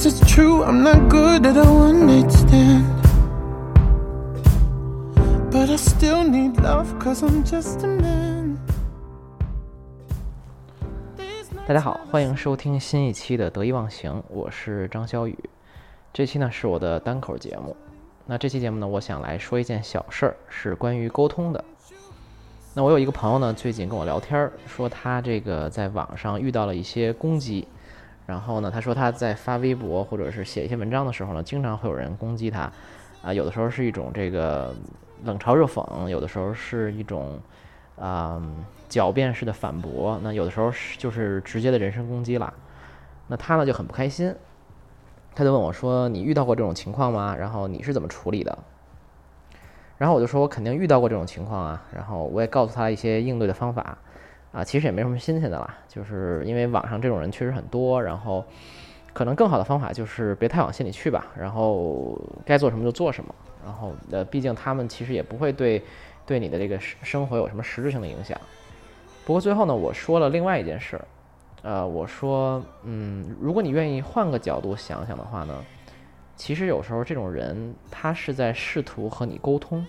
Guess it's true, I'm not good at a one night stand. But I still need love, cause I'm just a man. 大家好，欢迎收听新一期的得意忘形，我是张小雨。这期呢是我的单口节目。那这期节目呢，我想来说一件小事儿，是关于沟通的。那我有一个朋友呢，最近跟我聊天儿，说他这个在网上遇到了一些攻击。然后呢，他说他在发微博或者是写一些文章的时候呢，经常会有人攻击他。啊，有的时候是一种这个冷嘲热讽，有的时候是一种啊狡辩式的反驳，那有的时候是就是直接的人身攻击了。那他呢就很不开心，他就问我说：“你遇到过这种情况吗？然后你是怎么处理的？”然后我就说：“我肯定遇到过这种情况啊。”然后我也告诉他一些应对的方法。啊，其实也没什么新鲜的啦，就是因为网上这种人确实很多，然后可能更好的方法就是别太往心里去吧，然后该做什么就做什么，然后呃，毕竟他们其实也不会对对你的这个生生活有什么实质性的影响。不过最后呢，我说了另外一件事儿，呃，我说，嗯，如果你愿意换个角度想想的话呢，其实有时候这种人他是在试图和你沟通。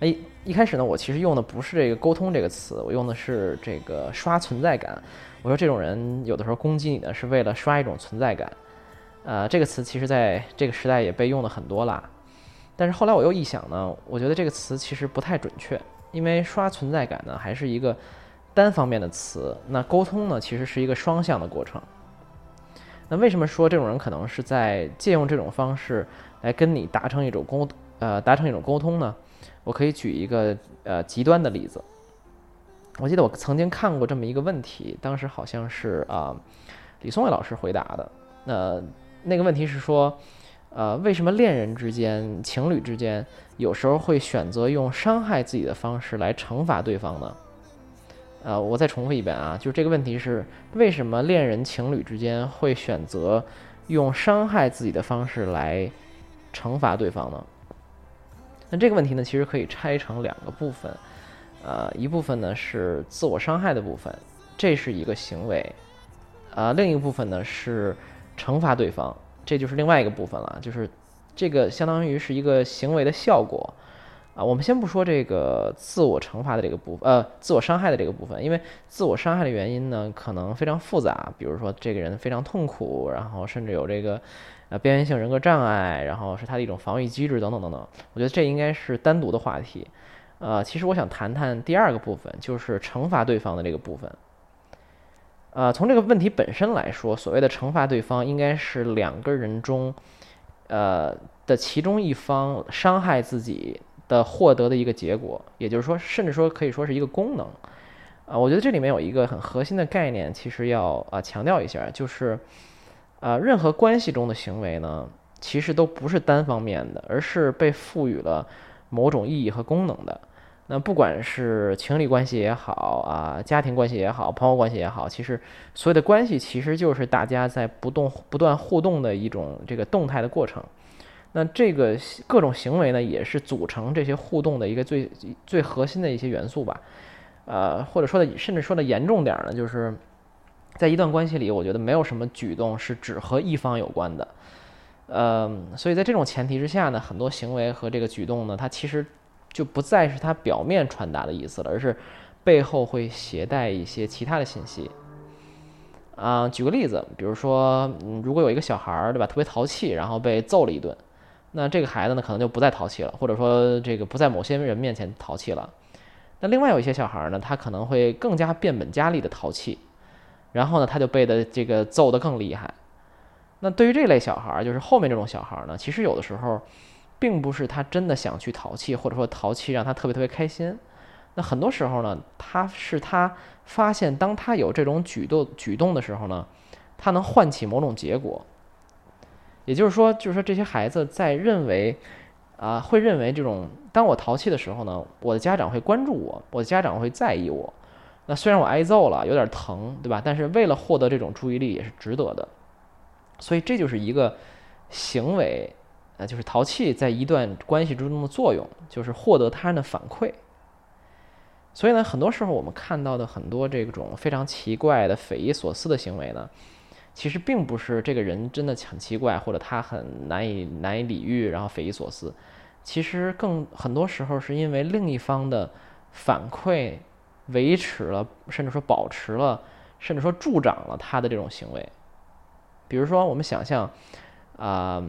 哎，一开始呢，我其实用的不是这个“沟通”这个词，我用的是这个“刷存在感”。我说这种人有的时候攻击你呢，是为了刷一种存在感。呃，这个词其实在这个时代也被用的很多啦。但是后来我又一想呢，我觉得这个词其实不太准确，因为刷存在感呢还是一个单方面的词，那沟通呢其实是一个双向的过程。那为什么说这种人可能是在借用这种方式来跟你达成一种沟呃达成一种沟通呢？我可以举一个呃极端的例子。我记得我曾经看过这么一个问题，当时好像是啊李松蔚老师回答的。那那个问题是说，呃，为什么恋人之间、情侣之间有时候会选择用伤害自己的方式来惩罚对方呢？呃，我再重复一遍啊，就这个问题是为什么恋人、情侣之间会选择用伤害自己的方式来惩罚对方呢？那这个问题呢，其实可以拆成两个部分，呃，一部分呢是自我伤害的部分，这是一个行为，啊，另一部分呢是惩罚对方，这就是另外一个部分了，就是这个相当于是一个行为的效果，啊，我们先不说这个自我惩罚的这个部分，呃，自我伤害的这个部分，因为自我伤害的原因呢可能非常复杂，比如说这个人非常痛苦，然后甚至有这个。呃，边缘性人格障碍，然后是他的一种防御机制等等等等。我觉得这应该是单独的话题。呃，其实我想谈谈第二个部分，就是惩罚对方的这个部分。呃，从这个问题本身来说，所谓的惩罚对方，应该是两个人中，呃的其中一方伤害自己的获得的一个结果，也就是说，甚至说可以说是一个功能。啊，我觉得这里面有一个很核心的概念，其实要啊强调一下，就是。啊，任何关系中的行为呢，其实都不是单方面的，而是被赋予了某种意义和功能的。那不管是情侣关系也好啊，家庭关系也好，朋友关系也好，其实所有的关系其实就是大家在不动不断互动的一种这个动态的过程。那这个各种行为呢，也是组成这些互动的一个最最核心的一些元素吧。呃，或者说的甚至说的严重点呢，就是。在一段关系里，我觉得没有什么举动是只和一方有关的，嗯，所以在这种前提之下呢，很多行为和这个举动呢，它其实就不再是它表面传达的意思了，而是背后会携带一些其他的信息。啊，举个例子，比如说，嗯，如果有一个小孩儿，对吧，特别淘气，然后被揍了一顿，那这个孩子呢，可能就不再淘气了，或者说这个不在某些人面前淘气了。那另外有一些小孩呢，他可能会更加变本加厉的淘气。然后呢，他就被的这个揍得更厉害。那对于这类小孩，就是后面这种小孩呢，其实有的时候，并不是他真的想去淘气，或者说淘气让他特别特别开心。那很多时候呢，他是他发现，当他有这种举动举动的时候呢，他能唤起某种结果。也就是说，就是说这些孩子在认为，啊，会认为这种当我淘气的时候呢，我的家长会关注我，我的家长会在意我。那虽然我挨揍了，有点疼，对吧？但是为了获得这种注意力也是值得的，所以这就是一个行为，呃，就是淘气在一段关系之中的作用，就是获得他人的反馈。所以呢，很多时候我们看到的很多这种非常奇怪的、匪夷所思的行为呢，其实并不是这个人真的很奇怪，或者他很难以难以理喻，然后匪夷所思。其实更很多时候是因为另一方的反馈维持了，甚至说保持了，甚至说助长了他的这种行为。比如说，我们想象啊，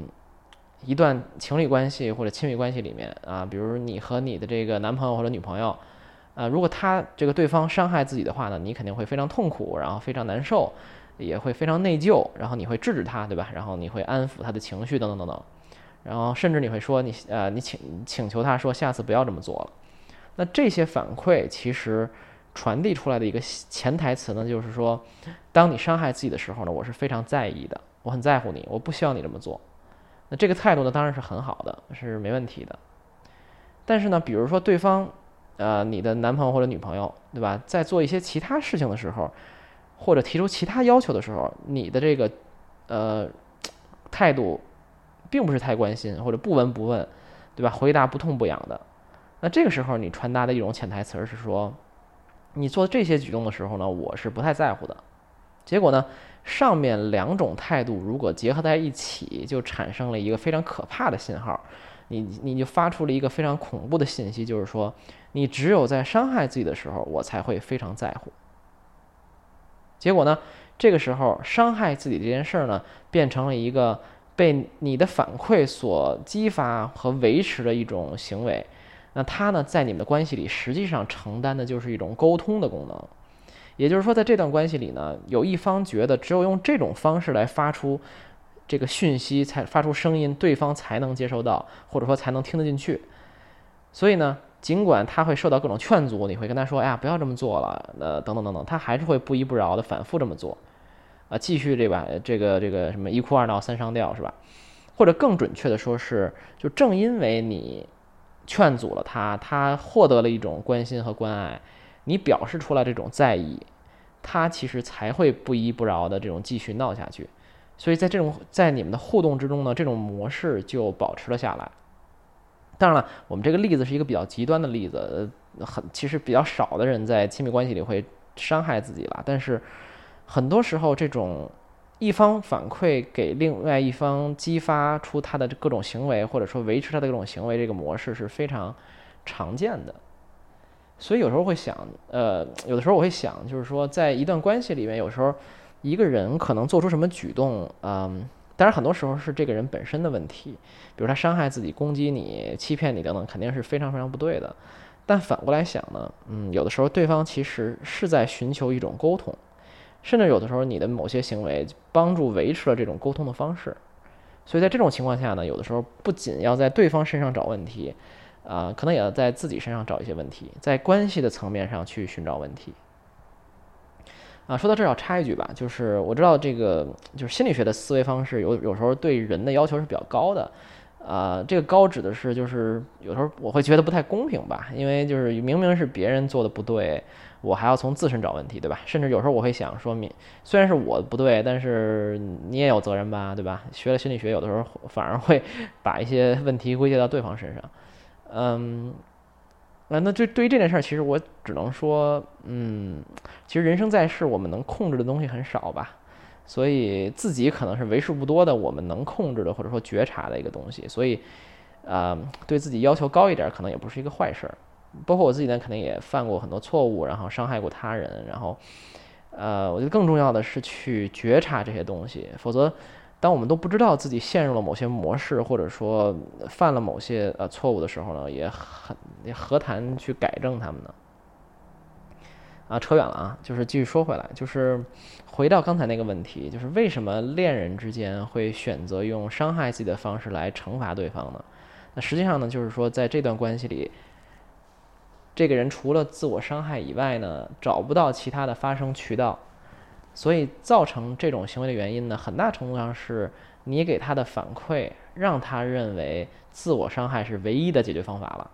一段情侣关系或者亲密关系里面啊，比如你和你的这个男朋友或者女朋友，啊，如果他这个对方伤害自己的话呢，你肯定会非常痛苦，然后非常难受。也会非常内疚，然后你会制止他，对吧？然后你会安抚他的情绪，等等等等，然后甚至你会说你呃，你请请求他说下次不要这么做了。那这些反馈其实传递出来的一个潜台词呢，就是说，当你伤害自己的时候呢，我是非常在意的，我很在乎你，我不希望你这么做。那这个态度呢，当然是很好的，是没问题的。但是呢，比如说对方，呃，你的男朋友或者女朋友，对吧，在做一些其他事情的时候。或者提出其他要求的时候，你的这个，呃，态度，并不是太关心，或者不闻不问，对吧？回答不痛不痒的。那这个时候，你传达的一种潜台词是说，你做这些举动的时候呢，我是不太在乎的。结果呢，上面两种态度如果结合在一起，就产生了一个非常可怕的信号。你你就发出了一个非常恐怖的信息，就是说，你只有在伤害自己的时候，我才会非常在乎。结果呢？这个时候伤害自己这件事儿呢，变成了一个被你的反馈所激发和维持的一种行为。那它呢，在你们的关系里，实际上承担的就是一种沟通的功能。也就是说，在这段关系里呢，有一方觉得只有用这种方式来发出这个讯息，才发出声音，对方才能接收到，或者说才能听得进去。所以呢？尽管他会受到各种劝阻，你会跟他说：“哎呀，不要这么做了。”呃，等等等等，他还是会不依不饶的反复这么做，啊，继续这把这个这个什么一哭二闹三上吊是吧？或者更准确的说是，就正因为你劝阻了他，他获得了一种关心和关爱，你表示出来这种在意，他其实才会不依不饶的这种继续闹下去。所以在这种在你们的互动之中呢，这种模式就保持了下来。当然了，我们这个例子是一个比较极端的例子，呃很其实比较少的人在亲密关系里会伤害自己了。但是很多时候，这种一方反馈给另外一方，激发出他的各种行为，或者说维持他的各种行为，这个模式是非常常见的。所以有时候会想，呃，有的时候我会想，就是说，在一段关系里面，有时候一个人可能做出什么举动，嗯。当然，很多时候是这个人本身的问题，比如他伤害自己、攻击你、欺骗你等等，肯定是非常非常不对的。但反过来想呢，嗯，有的时候对方其实是在寻求一种沟通，甚至有的时候你的某些行为帮助维持了这种沟通的方式。所以在这种情况下呢，有的时候不仅要在对方身上找问题，啊，可能也要在自己身上找一些问题，在关系的层面上去寻找问题。啊，说到这儿要插一句吧，就是我知道这个就是心理学的思维方式有有时候对人的要求是比较高的，啊，这个高指的是就是有时候我会觉得不太公平吧，因为就是明明是别人做的不对，我还要从自身找问题，对吧？甚至有时候我会想说明虽然是我不对，但是你也有责任吧，对吧？学了心理学，有的时候反而会把一些问题归结到对方身上，嗯。那那对对于这件事儿，其实我只能说，嗯，其实人生在世，我们能控制的东西很少吧，所以自己可能是为数不多的我们能控制的或者说觉察的一个东西，所以，呃，对自己要求高一点，可能也不是一个坏事儿。包括我自己呢，肯定也犯过很多错误，然后伤害过他人，然后，呃，我觉得更重要的是去觉察这些东西，否则。当我们都不知道自己陷入了某些模式，或者说犯了某些呃错误的时候呢，也很也何谈去改正他们呢？啊，扯远了啊，就是继续说回来，就是回到刚才那个问题，就是为什么恋人之间会选择用伤害自己的方式来惩罚对方呢？那实际上呢，就是说在这段关系里，这个人除了自我伤害以外呢，找不到其他的发生渠道。所以造成这种行为的原因呢，很大程度上是你给他的反馈，让他认为自我伤害是唯一的解决方法了。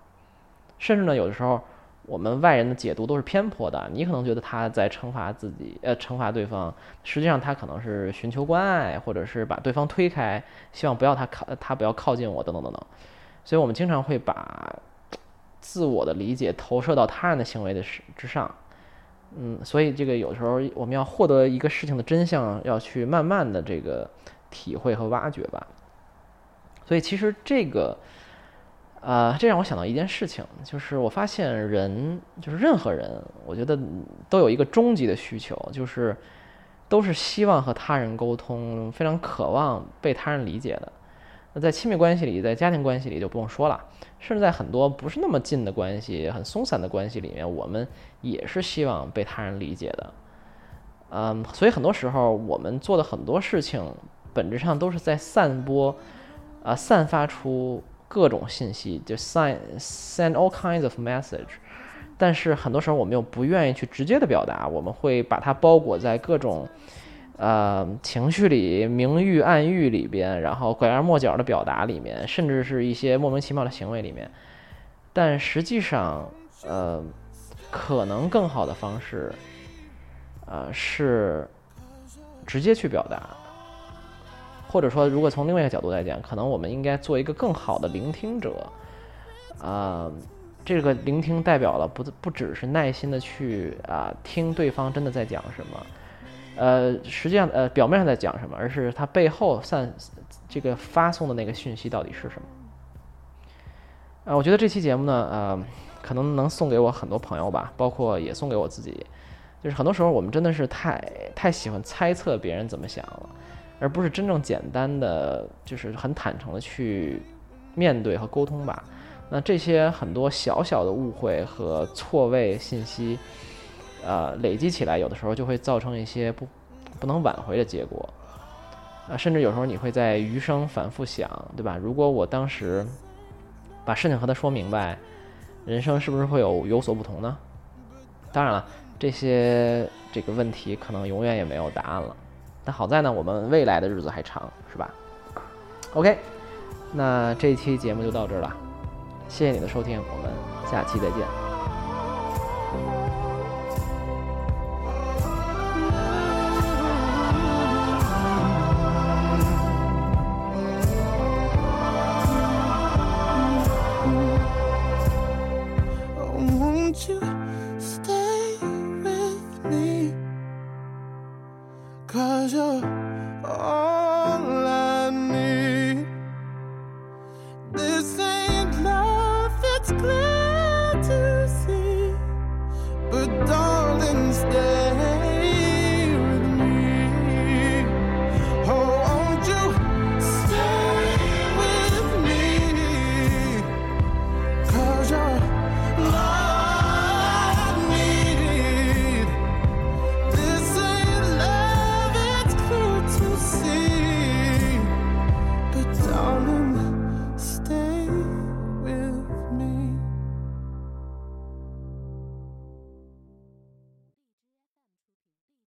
甚至呢，有的时候我们外人的解读都是偏颇的。你可能觉得他在惩罚自己，呃，惩罚对方，实际上他可能是寻求关爱，或者是把对方推开，希望不要他靠他不要靠近我，等等等等。所以我们经常会把自我的理解投射到他人的行为的之上。嗯，所以这个有时候我们要获得一个事情的真相，要去慢慢的这个体会和挖掘吧。所以其实这个，呃，这让我想到一件事情，就是我发现人，就是任何人，我觉得都有一个终极的需求，就是都是希望和他人沟通，非常渴望被他人理解的。那在亲密关系里，在家庭关系里就不用说了，甚至在很多不是那么近的关系、很松散的关系里面，我们也是希望被他人理解的。嗯，所以很多时候我们做的很多事情，本质上都是在散播，啊，散发出各种信息，就 send send all kinds of message。但是很多时候我们又不愿意去直接的表达，我们会把它包裹在各种。呃，情绪里明喻暗喻里边，然后拐弯抹角的表达里面，甚至是一些莫名其妙的行为里面，但实际上，呃，可能更好的方式，呃，是直接去表达，或者说，如果从另外一个角度来讲，可能我们应该做一个更好的聆听者，啊，这个聆听代表了不不只是耐心的去啊听对方真的在讲什么。呃，实际上，呃，表面上在讲什么，而是它背后散这个发送的那个讯息到底是什么？啊，我觉得这期节目呢，呃，可能能送给我很多朋友吧，包括也送给我自己。就是很多时候我们真的是太太喜欢猜测别人怎么想了，而不是真正简单的就是很坦诚的去面对和沟通吧。那这些很多小小的误会和错位信息。呃，累积起来，有的时候就会造成一些不不能挽回的结果，啊，甚至有时候你会在余生反复想，对吧？如果我当时把事情和他说明白，人生是不是会有有所不同呢？当然了，这些这个问题可能永远也没有答案了。但好在呢，我们未来的日子还长，是吧？OK，那这期节目就到这儿了，谢谢你的收听，我们下期再见。won't you stay?